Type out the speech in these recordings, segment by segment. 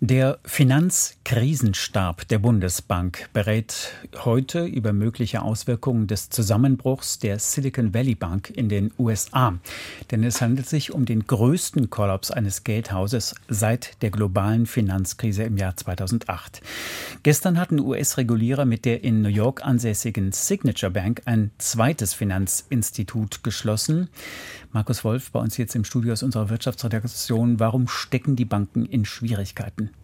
Der Finanzkrisenstab der Bundesbank berät heute über mögliche Auswirkungen des Zusammenbruchs der Silicon Valley Bank in den USA. Denn es handelt sich um den größten Kollaps eines Geldhauses seit der globalen Finanzkrise im Jahr 2008. Gestern hatten US-Regulierer mit der in New York ansässigen Signature Bank ein zweites Finanzinstitut geschlossen. Markus Wolf bei uns jetzt im Studio aus unserer Wirtschaftsredaktion. Warum stecken die Banken in Schwierigkeiten? Morgen.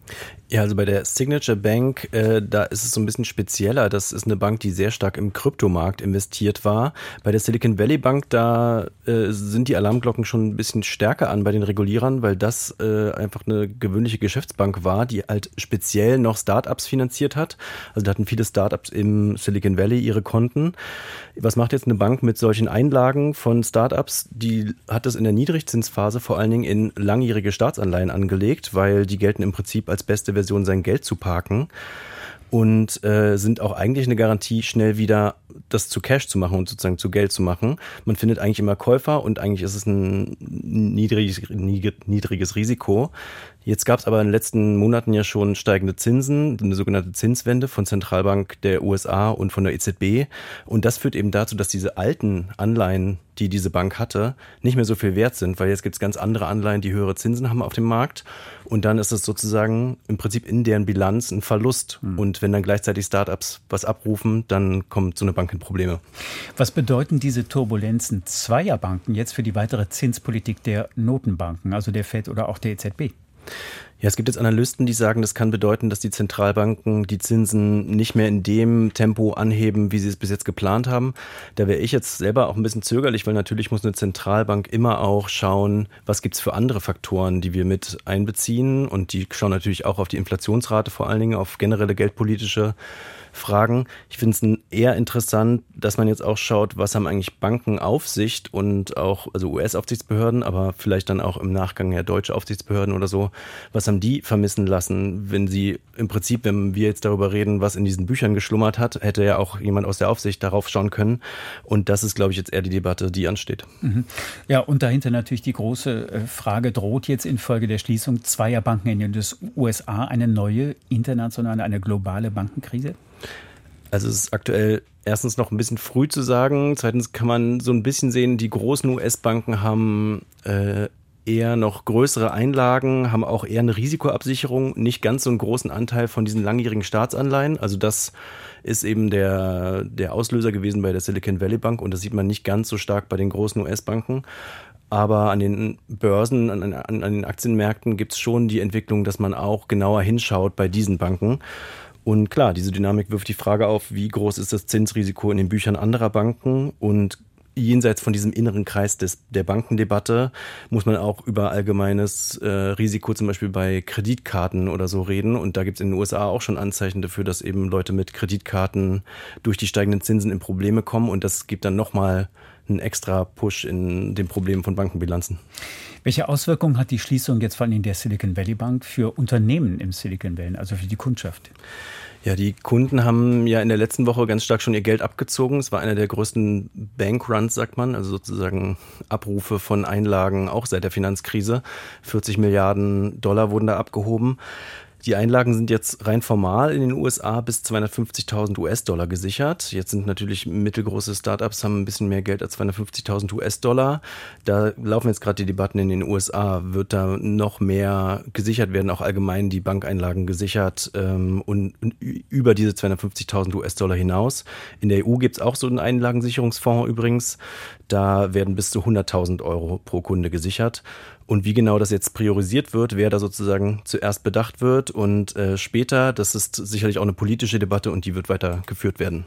Ja, also bei der Signature Bank, äh, da ist es so ein bisschen spezieller. Das ist eine Bank, die sehr stark im Kryptomarkt investiert war. Bei der Silicon Valley Bank, da äh, sind die Alarmglocken schon ein bisschen stärker an bei den Regulierern, weil das äh, einfach eine gewöhnliche Geschäftsbank war, die halt speziell noch Startups finanziert hat. Also da hatten viele Startups im Silicon Valley ihre Konten. Was macht jetzt eine Bank mit solchen Einlagen von Startups? Die hat das in der Niedrigzinsphase vor allen Dingen in langjährige Staatsanleihen angelegt, weil die gelten im Prinzip als beste Version sein Geld zu parken und äh, sind auch eigentlich eine Garantie, schnell wieder das zu Cash zu machen und sozusagen zu Geld zu machen. Man findet eigentlich immer Käufer und eigentlich ist es ein niedriges, niedriges Risiko. Jetzt gab es aber in den letzten Monaten ja schon steigende Zinsen, eine sogenannte Zinswende von Zentralbank der USA und von der EZB. Und das führt eben dazu, dass diese alten Anleihen, die diese Bank hatte, nicht mehr so viel wert sind, weil jetzt gibt es ganz andere Anleihen, die höhere Zinsen haben auf dem Markt. Und dann ist es sozusagen im Prinzip in deren Bilanz ein Verlust. Mhm. Und wenn dann gleichzeitig Startups was abrufen, dann kommt so eine Bank in Probleme. Was bedeuten diese Turbulenzen zweier Banken jetzt für die weitere Zinspolitik der Notenbanken, also der Fed oder auch der EZB? Ja, es gibt jetzt Analysten, die sagen, das kann bedeuten, dass die Zentralbanken die Zinsen nicht mehr in dem Tempo anheben, wie sie es bis jetzt geplant haben. Da wäre ich jetzt selber auch ein bisschen zögerlich, weil natürlich muss eine Zentralbank immer auch schauen, was gibt es für andere Faktoren, die wir mit einbeziehen. Und die schauen natürlich auch auf die Inflationsrate, vor allen Dingen auf generelle geldpolitische Fragen. Ich finde es eher interessant, dass man jetzt auch schaut, was haben eigentlich Bankenaufsicht und auch, also US-Aufsichtsbehörden, aber vielleicht dann auch im Nachgang ja deutsche Aufsichtsbehörden oder so, was haben die vermissen lassen, wenn sie im Prinzip, wenn wir jetzt darüber reden, was in diesen Büchern geschlummert hat, hätte ja auch jemand aus der Aufsicht darauf schauen können. Und das ist, glaube ich, jetzt eher die Debatte, die ansteht. Mhm. Ja, und dahinter natürlich die große äh, Frage, droht jetzt infolge der Schließung zweier Banken in den USA eine neue internationale, eine globale Bankenkrise? Also es ist aktuell erstens noch ein bisschen früh zu sagen. Zweitens kann man so ein bisschen sehen, die großen US-Banken haben äh, eher noch größere Einlagen, haben auch eher eine Risikoabsicherung, nicht ganz so einen großen Anteil von diesen langjährigen Staatsanleihen. Also das ist eben der, der Auslöser gewesen bei der Silicon Valley Bank und das sieht man nicht ganz so stark bei den großen US-Banken. Aber an den Börsen, an, an, an den Aktienmärkten gibt es schon die Entwicklung, dass man auch genauer hinschaut bei diesen Banken. Und klar, diese Dynamik wirft die Frage auf, wie groß ist das Zinsrisiko in den Büchern anderer Banken und jenseits von diesem inneren Kreis des, der Bankendebatte muss man auch über allgemeines äh, Risiko zum Beispiel bei Kreditkarten oder so reden. Und da gibt es in den USA auch schon Anzeichen dafür, dass eben Leute mit Kreditkarten durch die steigenden Zinsen in Probleme kommen. Und das gibt dann nochmal einen extra Push in den Problemen von Bankenbilanzen. Welche Auswirkungen hat die Schließung jetzt vor allem der Silicon Valley Bank für Unternehmen im Silicon Valley, also für die Kundschaft? Ja, die Kunden haben ja in der letzten Woche ganz stark schon ihr Geld abgezogen. Es war einer der größten Bankruns, sagt man, also sozusagen Abrufe von Einlagen auch seit der Finanzkrise. 40 Milliarden Dollar wurden da abgehoben. Die Einlagen sind jetzt rein formal in den USA bis 250.000 US-Dollar gesichert. Jetzt sind natürlich mittelgroße Startups haben ein bisschen mehr Geld als 250.000 US-Dollar. Da laufen jetzt gerade die Debatten in den USA. Wird da noch mehr gesichert werden, auch allgemein die Bankeinlagen gesichert ähm, und, und, über diese 250.000 US-Dollar hinaus. In der EU gibt es auch so einen Einlagensicherungsfonds übrigens. Da werden bis zu 100.000 Euro pro Kunde gesichert. Und wie genau das jetzt priorisiert wird, wer da sozusagen zuerst bedacht wird und äh, später, das ist sicherlich auch eine politische Debatte und die wird weiter geführt werden.